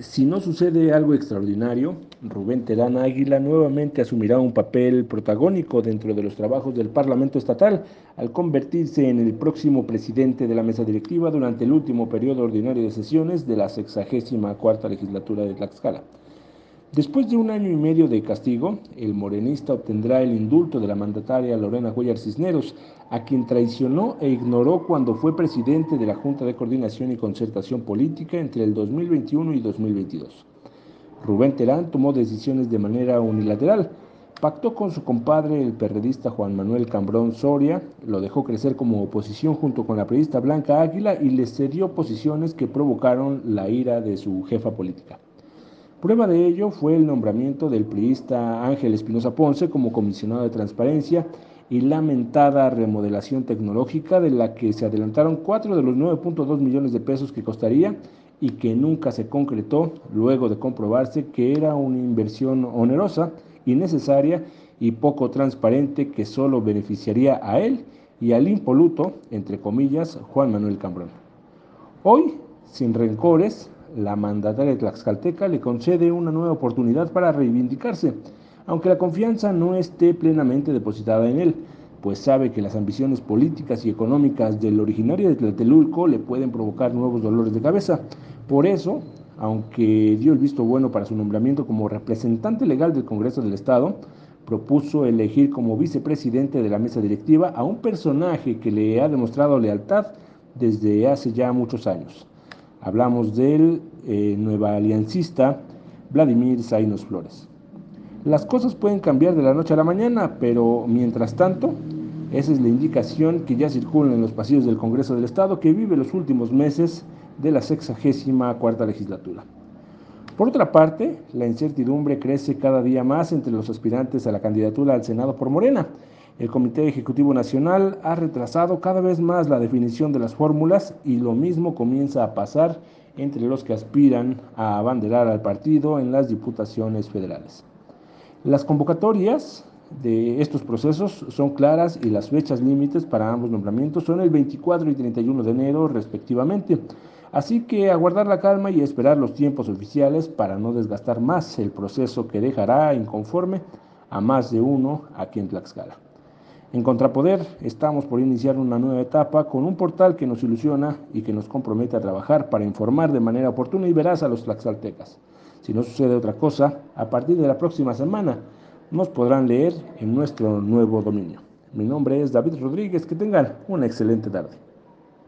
Si no sucede algo extraordinario, Rubén Terán Águila nuevamente asumirá un papel protagónico dentro de los trabajos del Parlamento Estatal al convertirse en el próximo presidente de la mesa directiva durante el último periodo ordinario de sesiones de la 64 legislatura de Tlaxcala. Después de un año y medio de castigo, el morenista obtendrá el indulto de la mandataria Lorena Cuellar Cisneros, a quien traicionó e ignoró cuando fue presidente de la Junta de Coordinación y Concertación Política entre el 2021 y 2022. Rubén Terán tomó decisiones de manera unilateral. Pactó con su compadre, el perredista Juan Manuel Cambrón Soria, lo dejó crecer como oposición junto con la periodista Blanca Águila y le cedió posiciones que provocaron la ira de su jefa política. Prueba de ello fue el nombramiento del priista Ángel Espinosa Ponce como comisionado de transparencia y lamentada remodelación tecnológica de la que se adelantaron cuatro de los 9.2 millones de pesos que costaría y que nunca se concretó luego de comprobarse que era una inversión onerosa, innecesaria y poco transparente que solo beneficiaría a él y al impoluto, entre comillas, Juan Manuel Cambrón. Hoy, sin rencores, la mandataria Tlaxcalteca le concede una nueva oportunidad para reivindicarse, aunque la confianza no esté plenamente depositada en él, pues sabe que las ambiciones políticas y económicas del originario de Tlatelulco le pueden provocar nuevos dolores de cabeza. Por eso, aunque dio el visto bueno para su nombramiento como representante legal del Congreso del Estado, propuso elegir como vicepresidente de la mesa directiva a un personaje que le ha demostrado lealtad desde hace ya muchos años. Hablamos del eh, nueva aliancista Vladimir Zainos Flores. Las cosas pueden cambiar de la noche a la mañana, pero mientras tanto, esa es la indicación que ya circula en los pasillos del Congreso del Estado que vive los últimos meses de la sexagésima cuarta legislatura. Por otra parte, la incertidumbre crece cada día más entre los aspirantes a la candidatura al Senado por Morena, el Comité Ejecutivo Nacional ha retrasado cada vez más la definición de las fórmulas y lo mismo comienza a pasar entre los que aspiran a abanderar al partido en las diputaciones federales. Las convocatorias de estos procesos son claras y las fechas límites para ambos nombramientos son el 24 y 31 de enero respectivamente. Así que aguardar la calma y esperar los tiempos oficiales para no desgastar más el proceso que dejará inconforme a más de uno aquí en Tlaxcala. En Contrapoder estamos por iniciar una nueva etapa con un portal que nos ilusiona y que nos compromete a trabajar para informar de manera oportuna y veraz a los tlaxaltecas. Si no sucede otra cosa, a partir de la próxima semana nos podrán leer en nuestro nuevo dominio. Mi nombre es David Rodríguez, que tengan una excelente tarde.